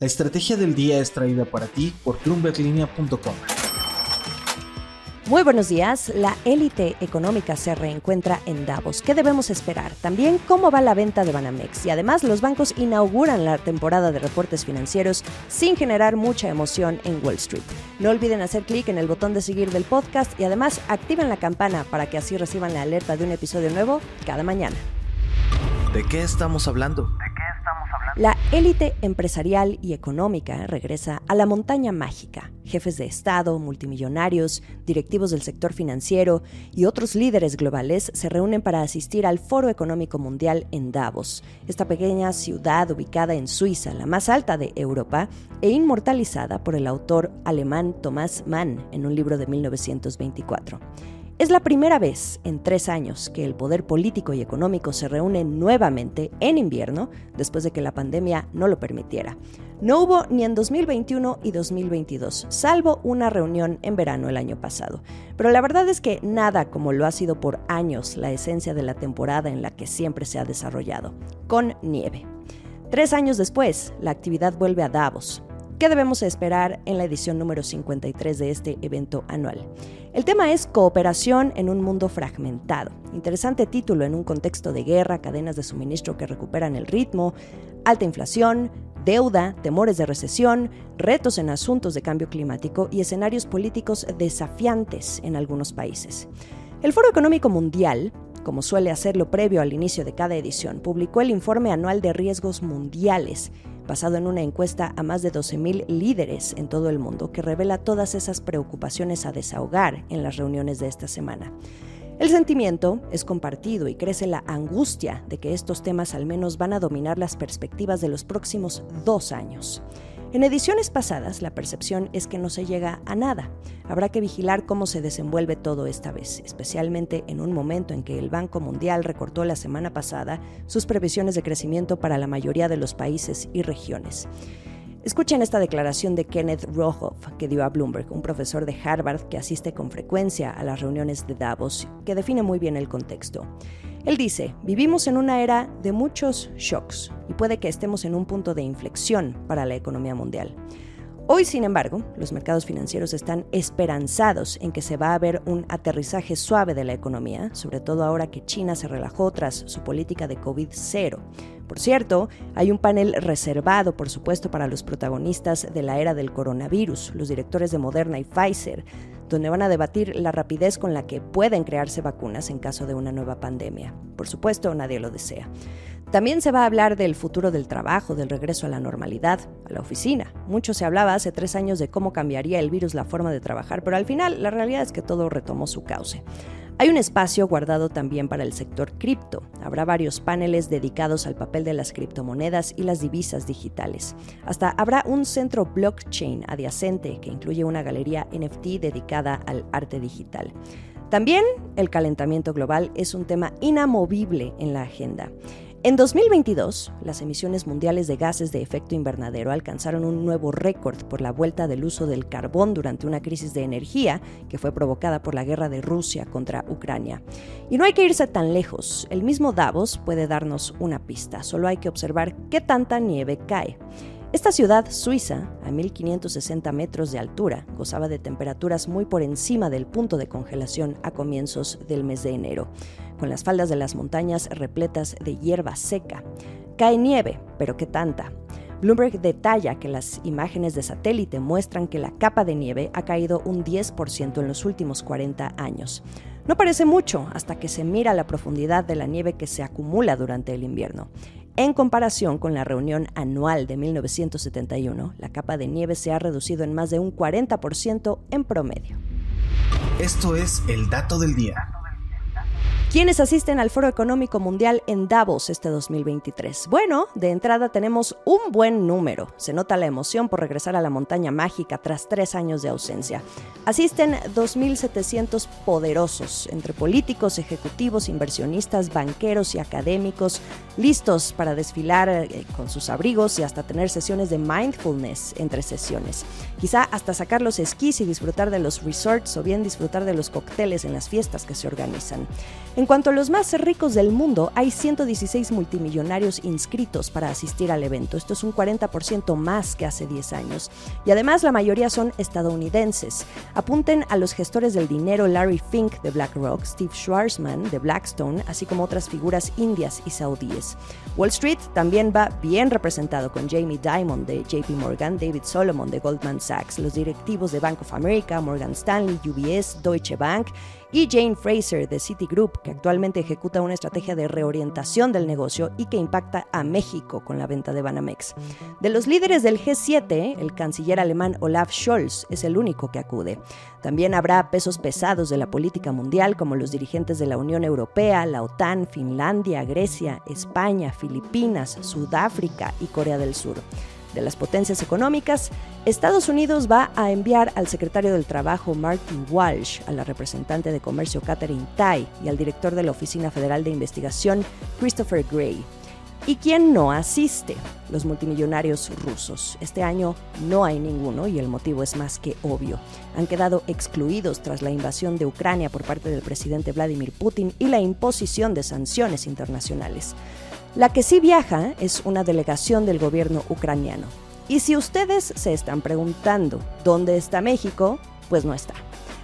La estrategia del día es traída para ti por bloomberglinea.com. Muy buenos días. La élite económica se reencuentra en Davos. ¿Qué debemos esperar? También cómo va la venta de Banamex. Y además los bancos inauguran la temporada de reportes financieros sin generar mucha emoción en Wall Street. No olviden hacer clic en el botón de seguir del podcast y además activen la campana para que así reciban la alerta de un episodio nuevo cada mañana. ¿De qué estamos hablando? La élite empresarial y económica regresa a la montaña mágica. Jefes de Estado, multimillonarios, directivos del sector financiero y otros líderes globales se reúnen para asistir al Foro Económico Mundial en Davos, esta pequeña ciudad ubicada en Suiza, la más alta de Europa, e inmortalizada por el autor alemán Thomas Mann en un libro de 1924. Es la primera vez en tres años que el poder político y económico se reúne nuevamente en invierno después de que la pandemia no lo permitiera. No hubo ni en 2021 y 2022, salvo una reunión en verano el año pasado. Pero la verdad es que nada como lo ha sido por años la esencia de la temporada en la que siempre se ha desarrollado, con nieve. Tres años después, la actividad vuelve a Davos, ¿Qué debemos esperar en la edición número 53 de este evento anual? El tema es Cooperación en un mundo fragmentado. Interesante título en un contexto de guerra, cadenas de suministro que recuperan el ritmo, alta inflación, deuda, temores de recesión, retos en asuntos de cambio climático y escenarios políticos desafiantes en algunos países. El Foro Económico Mundial como suele hacerlo previo al inicio de cada edición, publicó el informe anual de riesgos mundiales, basado en una encuesta a más de 12.000 líderes en todo el mundo, que revela todas esas preocupaciones a desahogar en las reuniones de esta semana. El sentimiento es compartido y crece la angustia de que estos temas al menos van a dominar las perspectivas de los próximos dos años. En ediciones pasadas, la percepción es que no se llega a nada. Habrá que vigilar cómo se desenvuelve todo esta vez, especialmente en un momento en que el Banco Mundial recortó la semana pasada sus previsiones de crecimiento para la mayoría de los países y regiones. Escuchen esta declaración de Kenneth Rohoff que dio a Bloomberg, un profesor de Harvard que asiste con frecuencia a las reuniones de Davos, que define muy bien el contexto. Él dice, vivimos en una era de muchos shocks y puede que estemos en un punto de inflexión para la economía mundial. Hoy, sin embargo, los mercados financieros están esperanzados en que se va a ver un aterrizaje suave de la economía, sobre todo ahora que China se relajó tras su política de COVID-0. Por cierto, hay un panel reservado, por supuesto, para los protagonistas de la era del coronavirus, los directores de Moderna y Pfizer, donde van a debatir la rapidez con la que pueden crearse vacunas en caso de una nueva pandemia. Por supuesto, nadie lo desea. También se va a hablar del futuro del trabajo, del regreso a la normalidad, a la oficina. Mucho se hablaba hace tres años de cómo cambiaría el virus la forma de trabajar, pero al final la realidad es que todo retomó su cauce. Hay un espacio guardado también para el sector cripto. Habrá varios paneles dedicados al papel de las criptomonedas y las divisas digitales. Hasta habrá un centro blockchain adyacente que incluye una galería NFT dedicada al arte digital. También el calentamiento global es un tema inamovible en la agenda. En 2022, las emisiones mundiales de gases de efecto invernadero alcanzaron un nuevo récord por la vuelta del uso del carbón durante una crisis de energía que fue provocada por la guerra de Rusia contra Ucrania. Y no hay que irse tan lejos, el mismo Davos puede darnos una pista, solo hay que observar qué tanta nieve cae. Esta ciudad suiza, a 1560 metros de altura, gozaba de temperaturas muy por encima del punto de congelación a comienzos del mes de enero, con las faldas de las montañas repletas de hierba seca. Cae nieve, pero ¿qué tanta? Bloomberg detalla que las imágenes de satélite muestran que la capa de nieve ha caído un 10% en los últimos 40 años. No parece mucho hasta que se mira la profundidad de la nieve que se acumula durante el invierno. En comparación con la reunión anual de 1971, la capa de nieve se ha reducido en más de un 40% en promedio. Esto es el dato del día. ¿Quiénes asisten al Foro Económico Mundial en Davos este 2023? Bueno, de entrada tenemos un buen número. Se nota la emoción por regresar a la montaña mágica tras tres años de ausencia. Asisten 2.700 poderosos, entre políticos, ejecutivos, inversionistas, banqueros y académicos, listos para desfilar eh, con sus abrigos y hasta tener sesiones de mindfulness entre sesiones. Quizá hasta sacar los esquís y disfrutar de los resorts o bien disfrutar de los cócteles en las fiestas que se organizan. En cuanto a los más ricos del mundo, hay 116 multimillonarios inscritos para asistir al evento. Esto es un 40% más que hace 10 años. Y además la mayoría son estadounidenses. Apunten a los gestores del dinero Larry Fink de BlackRock, Steve Schwarzman de Blackstone, así como otras figuras indias y saudíes. Wall Street también va bien representado con Jamie Dimon de JP Morgan, David Solomon de Goldman Sachs, los directivos de Bank of America, Morgan Stanley, UBS, Deutsche Bank y Jane Fraser de Citigroup, que actualmente ejecuta una estrategia de reorientación del negocio y que impacta a México con la venta de Banamex. De los líderes del G7, el canciller alemán Olaf Scholz es el único que acude. También habrá pesos pesados de la política mundial como los dirigentes de la Unión Europea, la OTAN, Finlandia, Grecia, España, Filipinas, Sudáfrica y Corea del Sur de las potencias económicas, Estados Unidos va a enviar al secretario del Trabajo Martin Walsh, a la representante de Comercio Catherine Tai y al director de la Oficina Federal de Investigación Christopher Gray. ¿Y quién no asiste? Los multimillonarios rusos. Este año no hay ninguno y el motivo es más que obvio. Han quedado excluidos tras la invasión de Ucrania por parte del presidente Vladimir Putin y la imposición de sanciones internacionales. La que sí viaja es una delegación del gobierno ucraniano. Y si ustedes se están preguntando dónde está México, pues no está.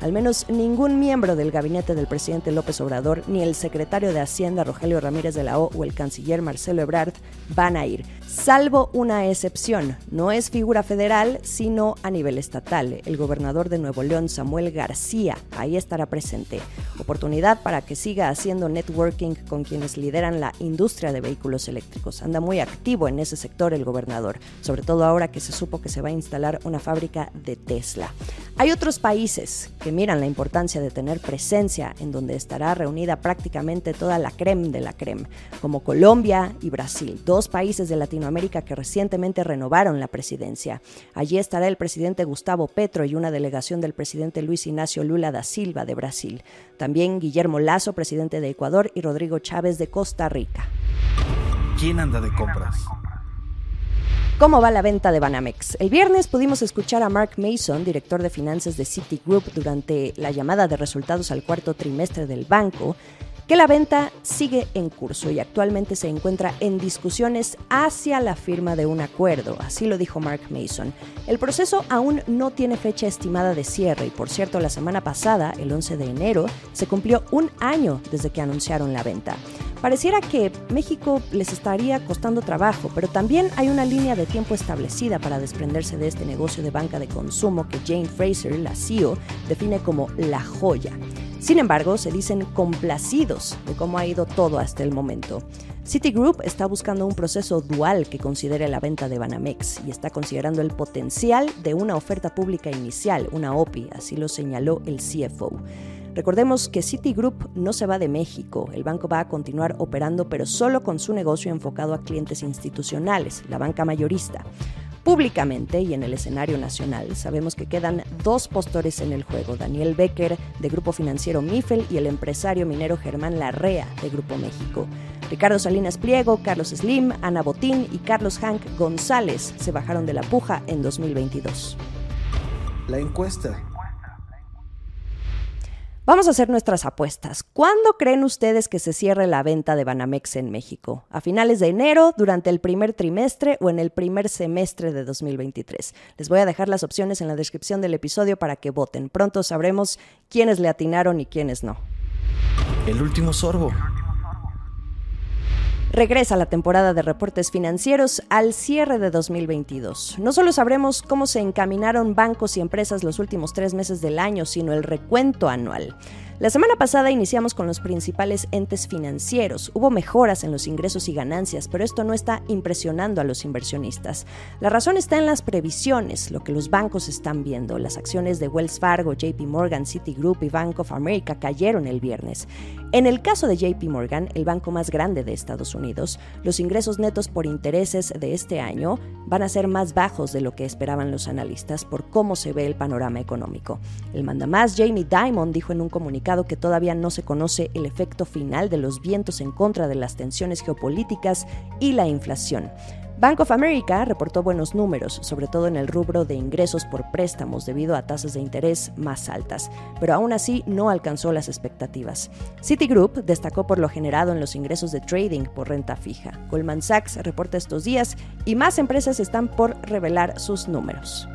Al menos ningún miembro del gabinete del presidente López Obrador, ni el secretario de Hacienda Rogelio Ramírez de la O o el canciller Marcelo Ebrard van a ir, salvo una excepción. No es figura federal, sino a nivel estatal. El gobernador de Nuevo León, Samuel García, ahí estará presente. Oportunidad para que siga haciendo networking con quienes lideran la industria de vehículos eléctricos. Anda muy activo en ese sector el gobernador, sobre todo ahora que se supo que se va a instalar una fábrica de Tesla. Hay otros países que miran la importancia de tener presencia en donde estará reunida prácticamente toda la creme de la creme, como Colombia y Brasil, dos países de Latinoamérica que recientemente renovaron la presidencia. Allí estará el presidente Gustavo Petro y una delegación del presidente Luis Ignacio Lula da Silva de Brasil. También Guillermo Lazo, presidente de Ecuador, y Rodrigo Chávez de Costa Rica. ¿Quién anda de compras? ¿Cómo va la venta de Banamex? El viernes pudimos escuchar a Mark Mason, director de finanzas de Citigroup, durante la llamada de resultados al cuarto trimestre del banco, que la venta sigue en curso y actualmente se encuentra en discusiones hacia la firma de un acuerdo, así lo dijo Mark Mason. El proceso aún no tiene fecha estimada de cierre y por cierto la semana pasada, el 11 de enero, se cumplió un año desde que anunciaron la venta. Pareciera que México les estaría costando trabajo, pero también hay una línea de tiempo establecida para desprenderse de este negocio de banca de consumo que Jane Fraser, la CEO, define como la joya. Sin embargo, se dicen complacidos de cómo ha ido todo hasta el momento. Citigroup está buscando un proceso dual que considere la venta de Banamex y está considerando el potencial de una oferta pública inicial, una OPI, así lo señaló el CFO. Recordemos que Citigroup no se va de México, el banco va a continuar operando pero solo con su negocio enfocado a clientes institucionales, la banca mayorista. Públicamente y en el escenario nacional sabemos que quedan dos postores en el juego, Daniel Becker de Grupo Financiero Mifel y el empresario minero Germán Larrea de Grupo México. Ricardo Salinas Pliego, Carlos Slim, Ana Botín y Carlos Hank González se bajaron de la puja en 2022. La encuesta Vamos a hacer nuestras apuestas. ¿Cuándo creen ustedes que se cierre la venta de Banamex en México? ¿A finales de enero, durante el primer trimestre o en el primer semestre de 2023? Les voy a dejar las opciones en la descripción del episodio para que voten. Pronto sabremos quiénes le atinaron y quiénes no. El último sorbo. Regresa la temporada de reportes financieros al cierre de 2022. No solo sabremos cómo se encaminaron bancos y empresas los últimos tres meses del año, sino el recuento anual. La semana pasada iniciamos con los principales entes financieros. Hubo mejoras en los ingresos y ganancias, pero esto no está impresionando a los inversionistas. La razón está en las previsiones, lo que los bancos están viendo. Las acciones de Wells Fargo, JP Morgan, Citigroup y Bank of America cayeron el viernes. En el caso de JP Morgan, el banco más grande de Estados Unidos, los ingresos netos por intereses de este año van a ser más bajos de lo que esperaban los analistas por cómo se ve el panorama económico. El mandamás Jamie Dimon dijo en un comunicado que todavía no se conoce el efecto final de los vientos en contra de las tensiones geopolíticas y la inflación. Bank of America reportó buenos números, sobre todo en el rubro de ingresos por préstamos debido a tasas de interés más altas, pero aún así no alcanzó las expectativas. Citigroup destacó por lo generado en los ingresos de trading por renta fija. Goldman Sachs reporta estos días y más empresas están por revelar sus números.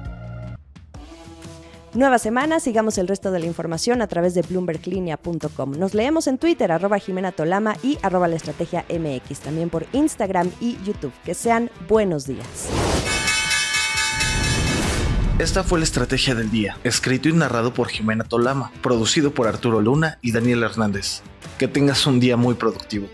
Nueva semana, sigamos el resto de la información a través de bloomberglinea.com. Nos leemos en Twitter, arroba Jimena Tolama y arroba la estrategia MX, también por Instagram y YouTube. Que sean buenos días. Esta fue la estrategia del día, escrito y narrado por Jimena Tolama, producido por Arturo Luna y Daniel Hernández. Que tengas un día muy productivo.